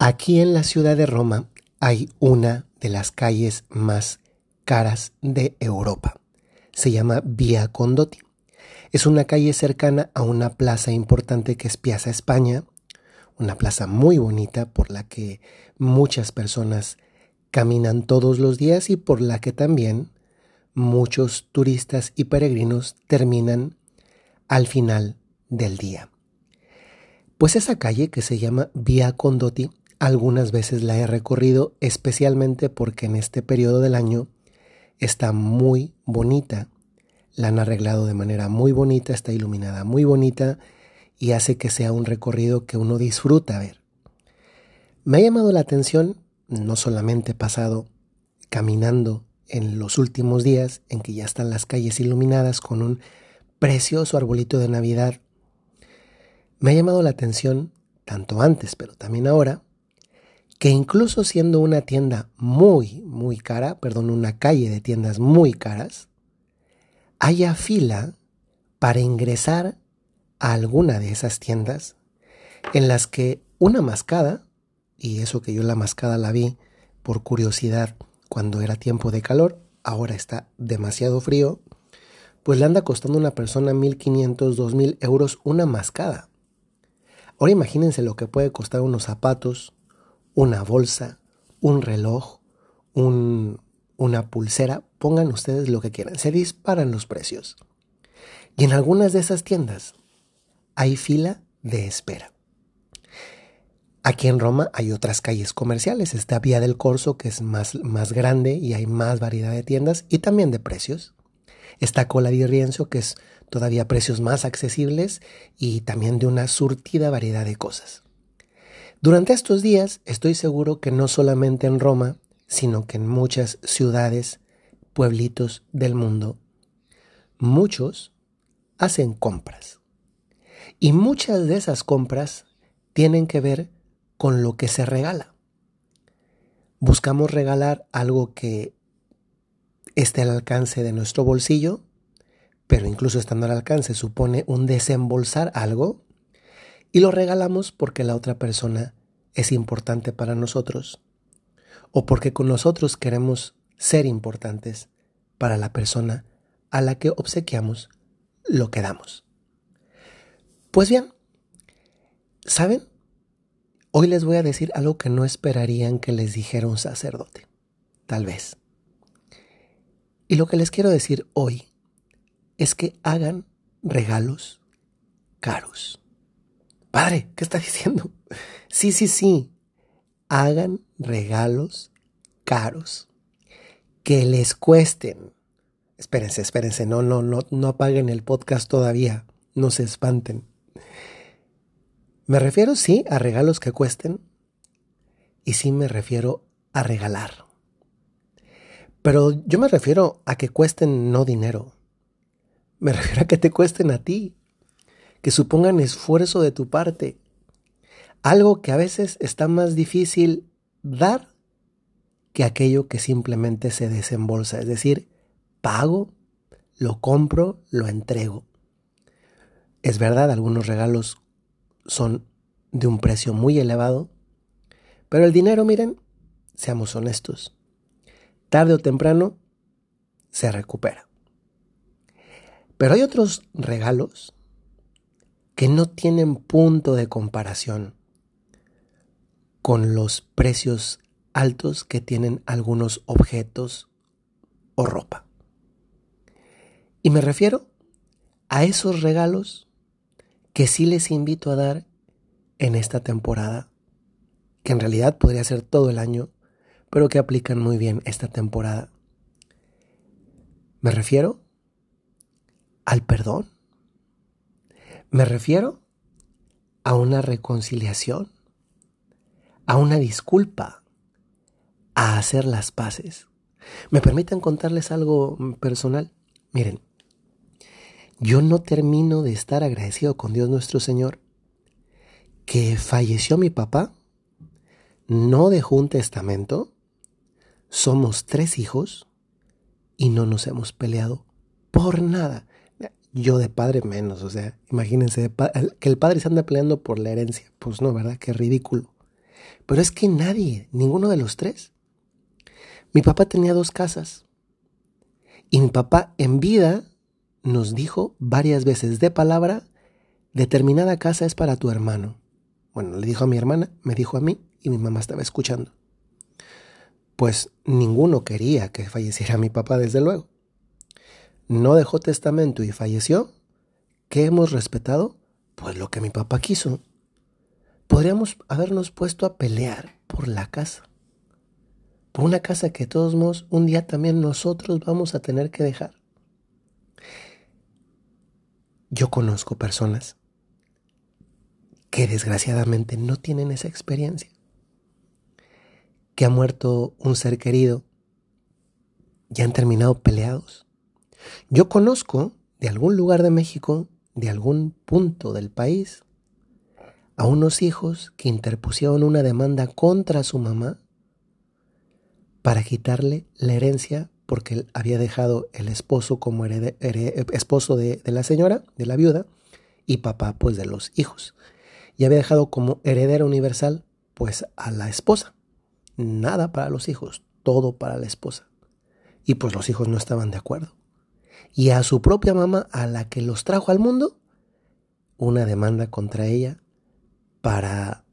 Aquí en la ciudad de Roma hay una de las calles más caras de Europa. Se llama Via Condotti. Es una calle cercana a una plaza importante que es Piazza España, una plaza muy bonita por la que muchas personas caminan todos los días y por la que también muchos turistas y peregrinos terminan al final del día. Pues esa calle que se llama Via Condotti algunas veces la he recorrido especialmente porque en este periodo del año está muy bonita. La han arreglado de manera muy bonita, está iluminada muy bonita y hace que sea un recorrido que uno disfruta ver. Me ha llamado la atención, no solamente pasado caminando en los últimos días en que ya están las calles iluminadas con un precioso arbolito de Navidad, me ha llamado la atención, tanto antes pero también ahora, que incluso siendo una tienda muy, muy cara, perdón, una calle de tiendas muy caras, haya fila para ingresar a alguna de esas tiendas en las que una mascada, y eso que yo la mascada la vi por curiosidad cuando era tiempo de calor, ahora está demasiado frío, pues le anda costando a una persona 1.500, 2.000 euros una mascada. Ahora imagínense lo que puede costar unos zapatos, una bolsa, un reloj, una pulsera, pongan ustedes lo que quieran, se disparan los precios. Y en algunas de esas tiendas hay fila de espera. Aquí en Roma hay otras calles comerciales, está Vía del Corso que es más, más grande y hay más variedad de tiendas y también de precios. Está Cola di Rienzo que es todavía precios más accesibles y también de una surtida variedad de cosas. Durante estos días estoy seguro que no solamente en Roma, sino que en muchas ciudades, pueblitos del mundo, muchos hacen compras. Y muchas de esas compras tienen que ver con lo que se regala. Buscamos regalar algo que esté al alcance de nuestro bolsillo, pero incluso estando al alcance supone un desembolsar algo y lo regalamos porque la otra persona es importante para nosotros o porque con nosotros queremos ser importantes para la persona a la que obsequiamos lo que damos. Pues bien, ¿saben? Hoy les voy a decir algo que no esperarían que les dijera un sacerdote, tal vez. Y lo que les quiero decir hoy es que hagan regalos caros. Padre, ¿qué está diciendo? Sí, sí, sí. Hagan regalos caros. Que les cuesten. Espérense, espérense. No, no, no, no apaguen el podcast todavía. No se espanten. Me refiero, sí, a regalos que cuesten. Y sí me refiero a regalar. Pero yo me refiero a que cuesten no dinero. Me refiero a que te cuesten a ti que supongan esfuerzo de tu parte. Algo que a veces está más difícil dar que aquello que simplemente se desembolsa. Es decir, pago, lo compro, lo entrego. Es verdad, algunos regalos son de un precio muy elevado, pero el dinero, miren, seamos honestos, tarde o temprano se recupera. Pero hay otros regalos que no tienen punto de comparación con los precios altos que tienen algunos objetos o ropa. Y me refiero a esos regalos que sí les invito a dar en esta temporada, que en realidad podría ser todo el año, pero que aplican muy bien esta temporada. Me refiero al perdón me refiero a una reconciliación, a una disculpa, a hacer las paces. ¿Me permiten contarles algo personal? Miren, yo no termino de estar agradecido con Dios nuestro Señor que falleció mi papá, no dejó un testamento, somos tres hijos y no nos hemos peleado por nada yo de padre menos, o sea, imagínense que el padre se anda peleando por la herencia, pues no, ¿verdad? Qué ridículo. Pero es que nadie, ninguno de los tres. Mi papá tenía dos casas. Y mi papá en vida nos dijo varias veces de palabra, determinada casa es para tu hermano. Bueno, le dijo a mi hermana, me dijo a mí y mi mamá estaba escuchando. Pues ninguno quería que falleciera mi papá, desde luego. No dejó testamento y falleció. ¿Qué hemos respetado? Pues lo que mi papá quiso. Podríamos habernos puesto a pelear por la casa. Por una casa que de todos modos un día también nosotros vamos a tener que dejar. Yo conozco personas que desgraciadamente no tienen esa experiencia, que ha muerto un ser querido y han terminado peleados. Yo conozco de algún lugar de México, de algún punto del país, a unos hijos que interpusieron una demanda contra su mamá para quitarle la herencia porque él había dejado el esposo como esposo de, de la señora, de la viuda, y papá pues de los hijos y había dejado como heredera universal pues a la esposa. Nada para los hijos, todo para la esposa. Y pues los hijos no estaban de acuerdo. Y a su propia mamá, a la que los trajo al mundo, una demanda contra ella para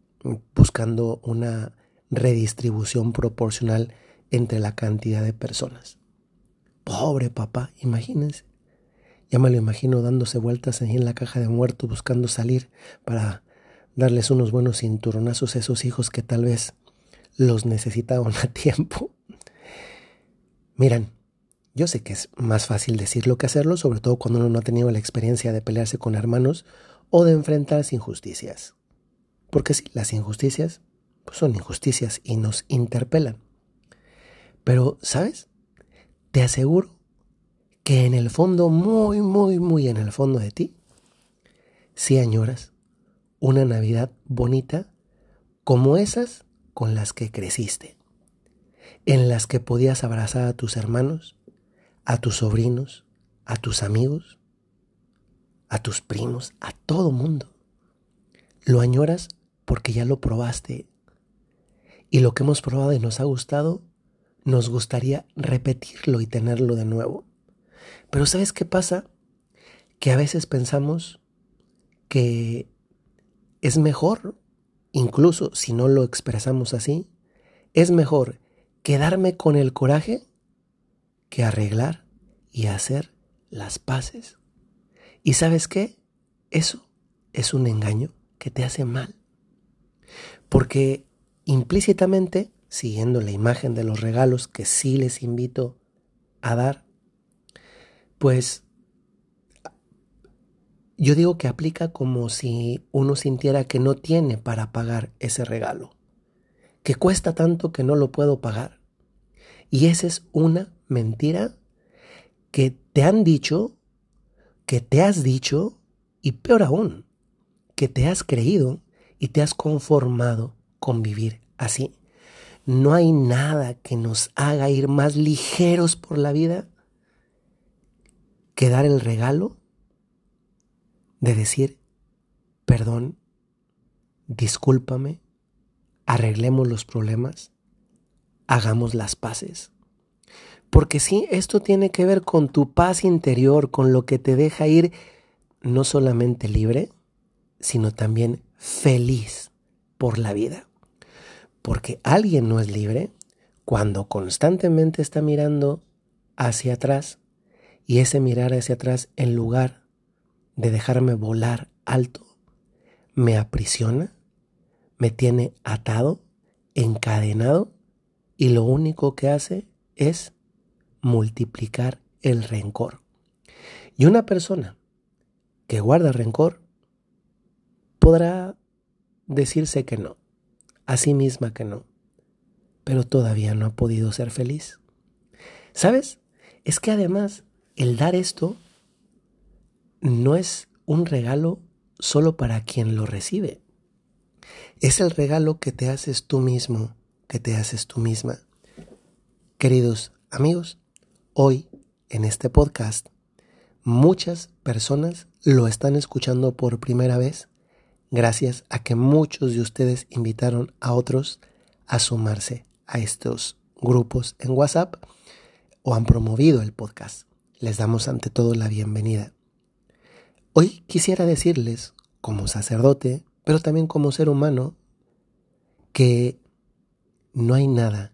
buscando una redistribución proporcional entre la cantidad de personas. Pobre papá, imagínense. Ya me lo imagino dándose vueltas ahí en la caja de muerto buscando salir para darles unos buenos cinturonazos a esos hijos que tal vez los necesitaban a tiempo. Miran, yo sé que es más fácil decirlo que hacerlo, sobre todo cuando uno no ha tenido la experiencia de pelearse con hermanos o de enfrentar injusticias. Porque sí, las injusticias pues son injusticias y nos interpelan. Pero, ¿sabes? Te aseguro que en el fondo, muy, muy, muy en el fondo de ti, sí añoras una Navidad bonita como esas con las que creciste, en las que podías abrazar a tus hermanos, a tus sobrinos, a tus amigos, a tus primos, a todo mundo. Lo añoras porque ya lo probaste y lo que hemos probado y nos ha gustado, nos gustaría repetirlo y tenerlo de nuevo. Pero ¿sabes qué pasa? Que a veces pensamos que es mejor, incluso si no lo expresamos así, es mejor quedarme con el coraje que arreglar y hacer las paces. ¿Y sabes qué? Eso es un engaño que te hace mal. Porque implícitamente, siguiendo la imagen de los regalos que sí les invito a dar, pues yo digo que aplica como si uno sintiera que no tiene para pagar ese regalo, que cuesta tanto que no lo puedo pagar. Y esa es una mentira que te han dicho, que te has dicho, y peor aún, que te has creído y te has conformado con vivir así. No hay nada que nos haga ir más ligeros por la vida que dar el regalo de decir, perdón, discúlpame, arreglemos los problemas, hagamos las paces. Porque sí, esto tiene que ver con tu paz interior, con lo que te deja ir no solamente libre, sino también feliz por la vida. Porque alguien no es libre cuando constantemente está mirando hacia atrás y ese mirar hacia atrás en lugar de dejarme volar alto, me aprisiona, me tiene atado, encadenado y lo único que hace es multiplicar el rencor. Y una persona que guarda rencor podrá decirse que no, a sí misma que no, pero todavía no ha podido ser feliz. ¿Sabes? Es que además el dar esto no es un regalo solo para quien lo recibe. Es el regalo que te haces tú mismo, que te haces tú misma. Queridos amigos, hoy en este podcast muchas personas lo están escuchando por primera vez gracias a que muchos de ustedes invitaron a otros a sumarse a estos grupos en WhatsApp o han promovido el podcast. Les damos ante todo la bienvenida. Hoy quisiera decirles, como sacerdote, pero también como ser humano, que no hay nada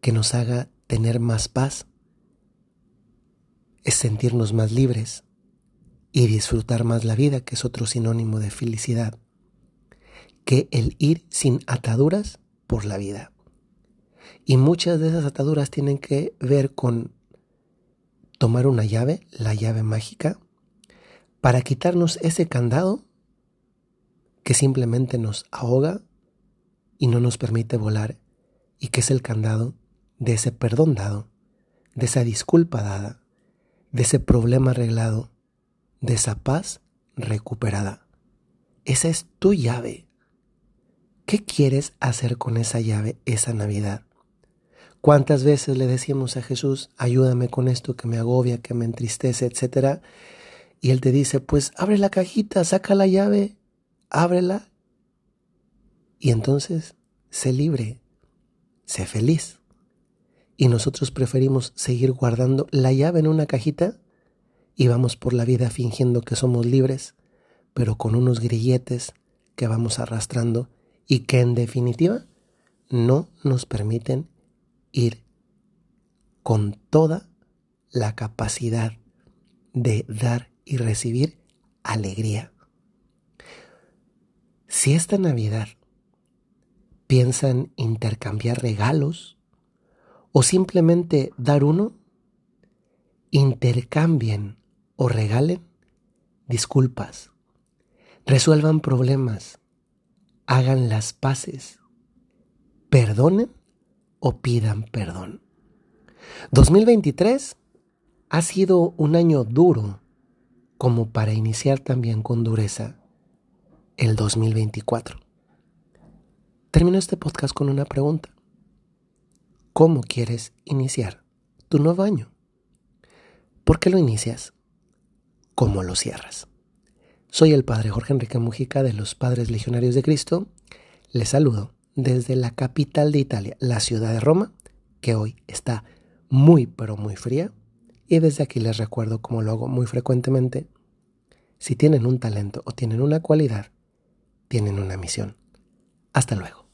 que nos haga tener más paz, es sentirnos más libres y disfrutar más la vida, que es otro sinónimo de felicidad, que el ir sin ataduras por la vida. Y muchas de esas ataduras tienen que ver con tomar una llave, la llave mágica, para quitarnos ese candado que simplemente nos ahoga y no nos permite volar, y que es el candado de ese perdón dado, de esa disculpa dada, de ese problema arreglado, de esa paz recuperada. Esa es tu llave. ¿Qué quieres hacer con esa llave esa Navidad? ¿Cuántas veces le decimos a Jesús, ayúdame con esto que me agobia, que me entristece, etcétera? Y Él te dice, pues abre la cajita, saca la llave, ábrela y entonces sé libre, sé feliz y nosotros preferimos seguir guardando la llave en una cajita y vamos por la vida fingiendo que somos libres, pero con unos grilletes que vamos arrastrando y que en definitiva no nos permiten ir con toda la capacidad de dar y recibir alegría. Si esta Navidad piensan intercambiar regalos, o simplemente dar uno, intercambien o regalen disculpas, resuelvan problemas, hagan las paces, perdonen o pidan perdón. 2023 ha sido un año duro como para iniciar también con dureza el 2024. Termino este podcast con una pregunta cómo quieres iniciar tu nuevo año. ¿Por qué lo inicias? ¿Cómo lo cierras? Soy el Padre Jorge Enrique Mujica de los Padres Legionarios de Cristo. Les saludo desde la capital de Italia, la ciudad de Roma, que hoy está muy pero muy fría. Y desde aquí les recuerdo, como lo hago muy frecuentemente, si tienen un talento o tienen una cualidad, tienen una misión. Hasta luego.